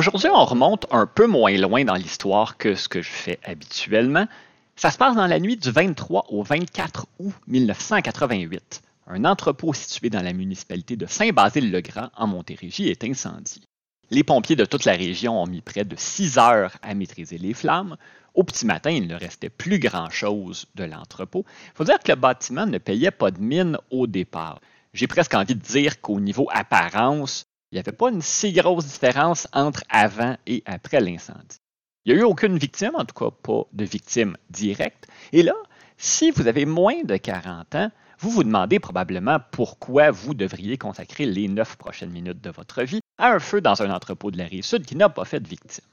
Aujourd'hui, on remonte un peu moins loin dans l'histoire que ce que je fais habituellement. Ça se passe dans la nuit du 23 au 24 août 1988. Un entrepôt situé dans la municipalité de Saint-Basile-le-Grand en Montérégie est incendié. Les pompiers de toute la région ont mis près de six heures à maîtriser les flammes. Au petit matin, il ne restait plus grand-chose de l'entrepôt. Il faut dire que le bâtiment ne payait pas de mine au départ. J'ai presque envie de dire qu'au niveau apparence, il n'y avait pas une si grosse différence entre avant et après l'incendie. Il n'y a eu aucune victime, en tout cas pas de victime directe. Et là, si vous avez moins de 40 ans, vous vous demandez probablement pourquoi vous devriez consacrer les neuf prochaines minutes de votre vie à un feu dans un entrepôt de la rive sud qui n'a pas fait de victime.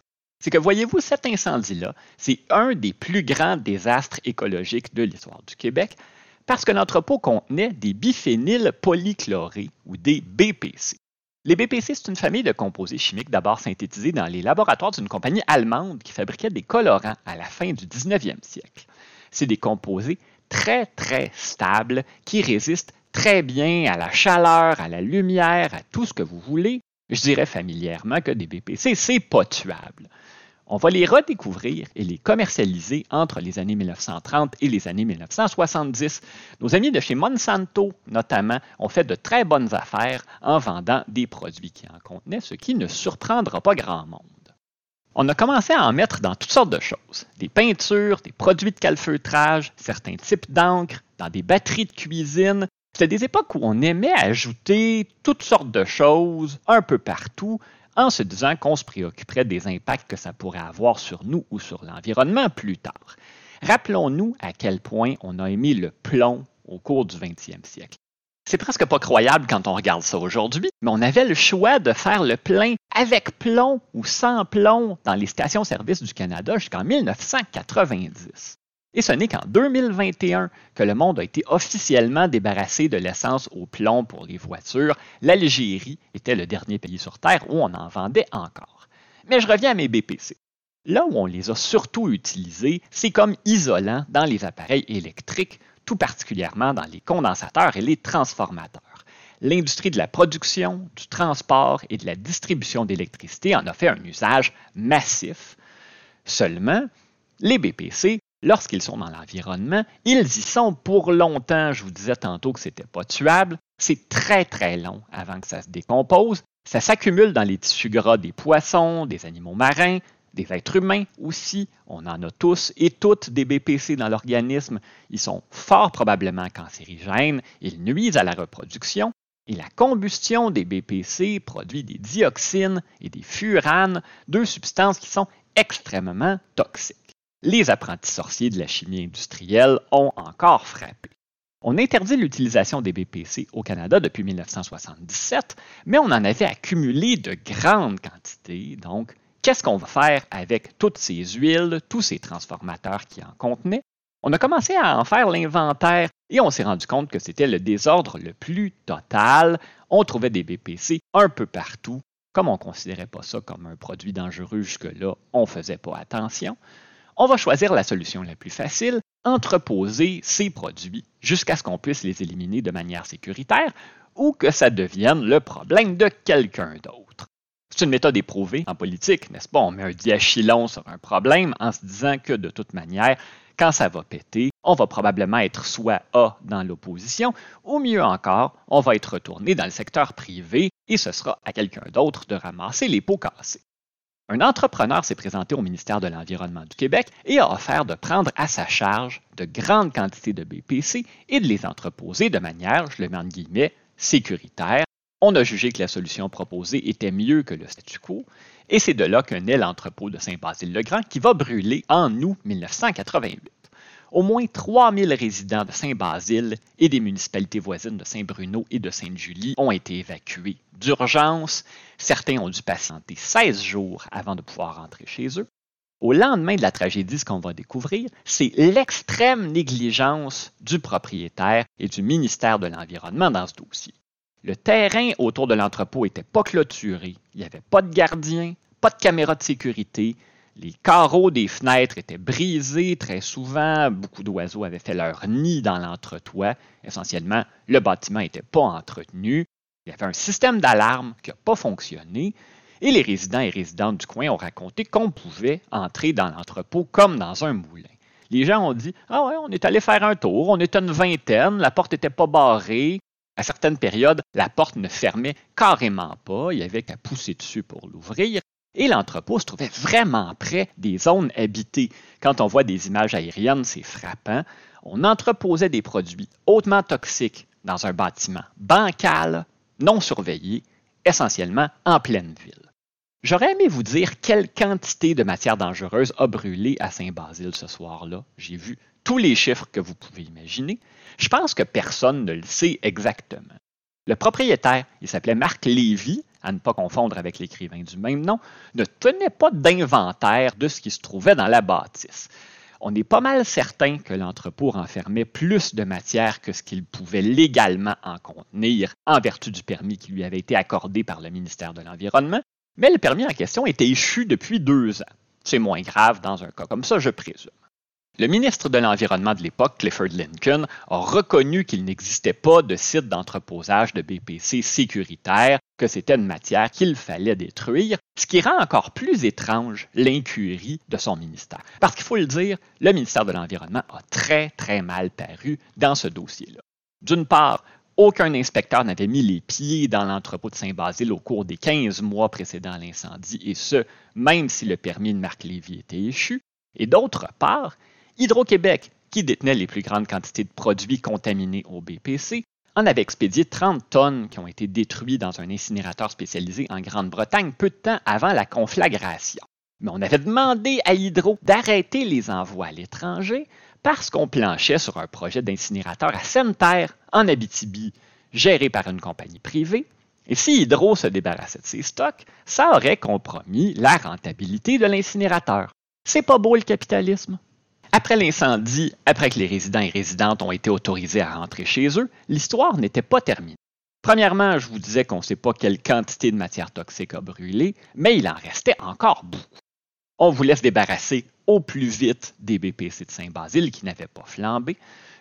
C'est que voyez-vous, cet incendie-là, c'est un des plus grands désastres écologiques de l'histoire du Québec parce que l'entrepôt contenait des biphényles polychlorés ou des BPC. Les BPC, c'est une famille de composés chimiques d'abord synthétisés dans les laboratoires d'une compagnie allemande qui fabriquait des colorants à la fin du 19e siècle. C'est des composés très, très stables qui résistent très bien à la chaleur, à la lumière, à tout ce que vous voulez. Je dirais familièrement que des BPC, c'est pas tuable. On va les redécouvrir et les commercialiser entre les années 1930 et les années 1970. Nos amis de chez Monsanto, notamment, ont fait de très bonnes affaires en vendant des produits qui en contenaient, ce qui ne surprendra pas grand monde. On a commencé à en mettre dans toutes sortes de choses. Des peintures, des produits de calfeutrage, certains types d'encre, dans des batteries de cuisine. C'était des époques où on aimait ajouter toutes sortes de choses un peu partout en se disant qu'on se préoccuperait des impacts que ça pourrait avoir sur nous ou sur l'environnement plus tard. Rappelons-nous à quel point on a émis le plomb au cours du 20e siècle. C'est presque pas croyable quand on regarde ça aujourd'hui, mais on avait le choix de faire le plein avec plomb ou sans plomb dans les stations-service du Canada jusqu'en 1990. Et ce n'est qu'en 2021 que le monde a été officiellement débarrassé de l'essence au plomb pour les voitures. L'Algérie était le dernier pays sur Terre où on en vendait encore. Mais je reviens à mes BPC. Là où on les a surtout utilisés, c'est comme isolant dans les appareils électriques, tout particulièrement dans les condensateurs et les transformateurs. L'industrie de la production, du transport et de la distribution d'électricité en a fait un usage massif. Seulement, les BPC lorsqu'ils sont dans l'environnement, ils y sont pour longtemps. Je vous disais tantôt que ce n'était pas tuable. C'est très, très long avant que ça se décompose. Ça s'accumule dans les tissus gras des poissons, des animaux marins, des êtres humains aussi. On en a tous et toutes des BPC dans l'organisme. Ils sont fort probablement cancérigènes. Ils nuisent à la reproduction. Et la combustion des BPC produit des dioxines et des furanes, deux substances qui sont extrêmement toxiques les apprentis sorciers de la chimie industrielle ont encore frappé. On interdit l'utilisation des BPC au Canada depuis 1977, mais on en avait accumulé de grandes quantités. Donc, qu'est-ce qu'on va faire avec toutes ces huiles, tous ces transformateurs qui en contenaient? On a commencé à en faire l'inventaire et on s'est rendu compte que c'était le désordre le plus total. On trouvait des BPC un peu partout. Comme on ne considérait pas ça comme un produit dangereux jusque-là, on ne faisait pas attention on va choisir la solution la plus facile, entreposer ces produits jusqu'à ce qu'on puisse les éliminer de manière sécuritaire ou que ça devienne le problème de quelqu'un d'autre. C'est une méthode éprouvée en politique, n'est-ce pas? On met un diachylon sur un problème en se disant que de toute manière, quand ça va péter, on va probablement être soit A dans l'opposition, ou mieux encore, on va être retourné dans le secteur privé et ce sera à quelqu'un d'autre de ramasser les pots cassés. Un entrepreneur s'est présenté au ministère de l'Environnement du Québec et a offert de prendre à sa charge de grandes quantités de BPC et de les entreposer de manière, je le mets en guillemets, sécuritaire. On a jugé que la solution proposée était mieux que le statu quo, et c'est de là qu'un naît l'entrepôt de Saint-Basile-le-Grand qui va brûler en août 1988. Au moins 3000 résidents de Saint-Basile et des municipalités voisines de Saint-Bruno et de Sainte-Julie ont été évacués d'urgence. Certains ont dû patienter 16 jours avant de pouvoir rentrer chez eux. Au lendemain de la tragédie, ce qu'on va découvrir, c'est l'extrême négligence du propriétaire et du ministère de l'Environnement dans ce dossier. Le terrain autour de l'entrepôt n'était pas clôturé, il n'y avait pas de gardien, pas de caméra de sécurité, les carreaux des fenêtres étaient brisés très souvent, beaucoup d'oiseaux avaient fait leur nid dans l'entretoit. Essentiellement, le bâtiment n'était pas entretenu. Il y avait un système d'alarme qui n'a pas fonctionné. et les résidents et résidentes du coin ont raconté qu'on pouvait entrer dans l'entrepôt comme dans un moulin. Les gens ont dit Ah ouais, on est allé faire un tour, on était une vingtaine, la porte n'était pas barrée. À certaines périodes, la porte ne fermait carrément pas, il y avait qu'à pousser dessus pour l'ouvrir. Et l'entrepôt se trouvait vraiment près des zones habitées. Quand on voit des images aériennes, c'est frappant. On entreposait des produits hautement toxiques dans un bâtiment bancal, non surveillé, essentiellement en pleine ville. J'aurais aimé vous dire quelle quantité de matière dangereuse a brûlé à Saint-Basile ce soir-là. J'ai vu tous les chiffres que vous pouvez imaginer. Je pense que personne ne le sait exactement. Le propriétaire, il s'appelait Marc Lévy, à ne pas confondre avec l'écrivain du même nom, ne tenait pas d'inventaire de ce qui se trouvait dans la bâtisse. On est pas mal certain que l'entrepôt renfermait plus de matière que ce qu'il pouvait légalement en contenir en vertu du permis qui lui avait été accordé par le ministère de l'Environnement, mais le permis en question était échu depuis deux ans. C'est moins grave dans un cas comme ça, je présume. Le ministre de l'Environnement de l'époque, Clifford Lincoln, a reconnu qu'il n'existait pas de site d'entreposage de BPC sécuritaire, que c'était une matière qu'il fallait détruire, ce qui rend encore plus étrange l'incurie de son ministère. Parce qu'il faut le dire, le ministère de l'Environnement a très, très mal paru dans ce dossier-là. D'une part, aucun inspecteur n'avait mis les pieds dans l'entrepôt de Saint-Basile au cours des 15 mois précédant l'incendie, et ce, même si le permis de Marc Lévy était échu. Et d'autre part, Hydro-Québec, qui détenait les plus grandes quantités de produits contaminés au BPC, en avait expédié 30 tonnes qui ont été détruites dans un incinérateur spécialisé en Grande-Bretagne peu de temps avant la conflagration. Mais on avait demandé à Hydro d'arrêter les envois à l'étranger parce qu'on planchait sur un projet d'incinérateur à Seine-Terre, en Abitibi, géré par une compagnie privée. Et si Hydro se débarrassait de ses stocks, ça aurait compromis la rentabilité de l'incinérateur. C'est pas beau le capitalisme? Après l'incendie, après que les résidents et résidentes ont été autorisés à rentrer chez eux, l'histoire n'était pas terminée. Premièrement, je vous disais qu'on ne sait pas quelle quantité de matière toxique a brûlé, mais il en restait encore beaucoup. On voulait se débarrasser au plus vite des BPC de Saint-Basile qui n'avaient pas flambé.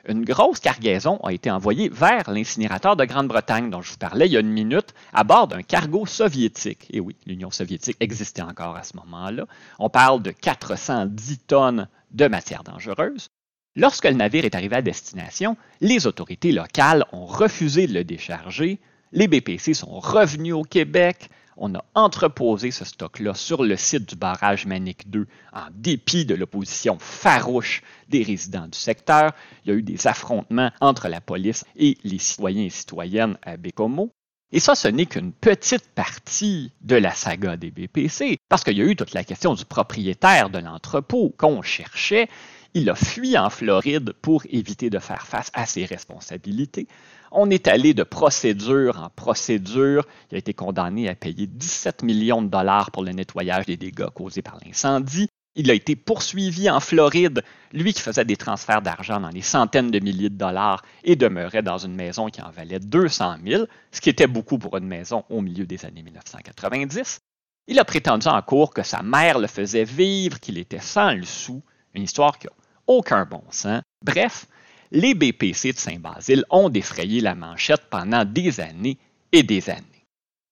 Une grosse cargaison a été envoyée vers l'incinérateur de Grande-Bretagne dont je vous parlais il y a une minute à bord d'un cargo soviétique. Et oui, l'Union soviétique existait encore à ce moment-là. On parle de 410 tonnes de matière dangereuse. Lorsque le navire est arrivé à destination, les autorités locales ont refusé de le décharger. Les BPC sont revenus au Québec on a entreposé ce stock-là sur le site du barrage Manic 2 en dépit de l'opposition farouche des résidents du secteur. Il y a eu des affrontements entre la police et les citoyens et citoyennes à Bécomo. Et ça, ce n'est qu'une petite partie de la saga des BPC, parce qu'il y a eu toute la question du propriétaire de l'entrepôt qu'on cherchait. Il a fui en Floride pour éviter de faire face à ses responsabilités. On est allé de procédure en procédure. Il a été condamné à payer 17 millions de dollars pour le nettoyage des dégâts causés par l'incendie. Il a été poursuivi en Floride, lui qui faisait des transferts d'argent dans les centaines de milliers de dollars et demeurait dans une maison qui en valait 200 000, ce qui était beaucoup pour une maison au milieu des années 1990. Il a prétendu en cours que sa mère le faisait vivre, qu'il était sans le sou, une histoire qui n'a aucun bon sens. Bref, les BPC de Saint-Basile ont défrayé la manchette pendant des années et des années.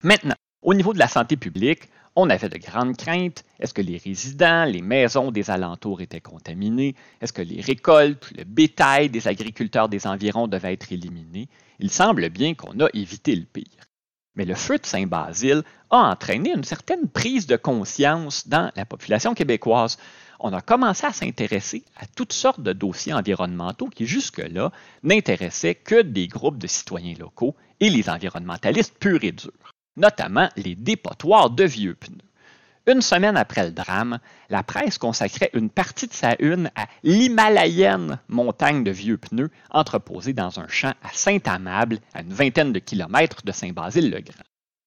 Maintenant, au niveau de la santé publique, on avait de grandes craintes. Est-ce que les résidents, les maisons des alentours étaient contaminés? Est-ce que les récoltes, le bétail des agriculteurs des environs devaient être éliminés? Il semble bien qu'on a évité le pire. Mais le feu de Saint-Basile a entraîné une certaine prise de conscience dans la population québécoise on a commencé à s'intéresser à toutes sortes de dossiers environnementaux qui jusque-là n'intéressaient que des groupes de citoyens locaux et les environnementalistes purs et durs, notamment les dépotoirs de vieux pneus. Une semaine après le drame, la presse consacrait une partie de sa une à l'himalayenne montagne de vieux pneus entreposée dans un champ à Saint-Amable, à une vingtaine de kilomètres de Saint-Basile-le-Grand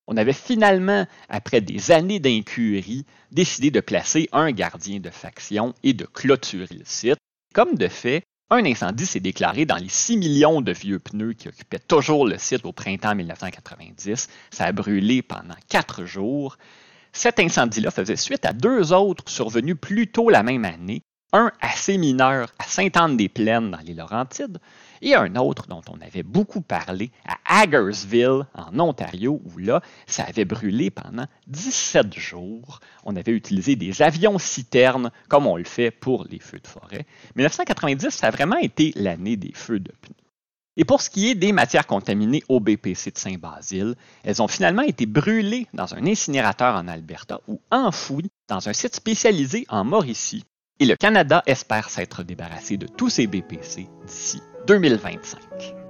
on avait finalement, après des années d'incurie, décidé de placer un gardien de faction et de clôturer le site. Comme de fait, un incendie s'est déclaré dans les 6 millions de vieux pneus qui occupaient toujours le site au printemps 1990. Ça a brûlé pendant quatre jours. Cet incendie-là faisait suite à deux autres survenus plus tôt la même année un assez mineur à Sainte-Anne-des-Plaines dans les Laurentides, et un autre dont on avait beaucoup parlé à Hagersville, en Ontario, où là, ça avait brûlé pendant 17 jours. On avait utilisé des avions citernes, comme on le fait pour les feux de forêt. 1990, ça a vraiment été l'année des feux de pneus. Et pour ce qui est des matières contaminées au BPC de Saint-Basile, elles ont finalement été brûlées dans un incinérateur en Alberta ou enfouies dans un site spécialisé en Mauricie. Et le Canada espère s'être débarrassé de tous ces BPC d'ici 2025.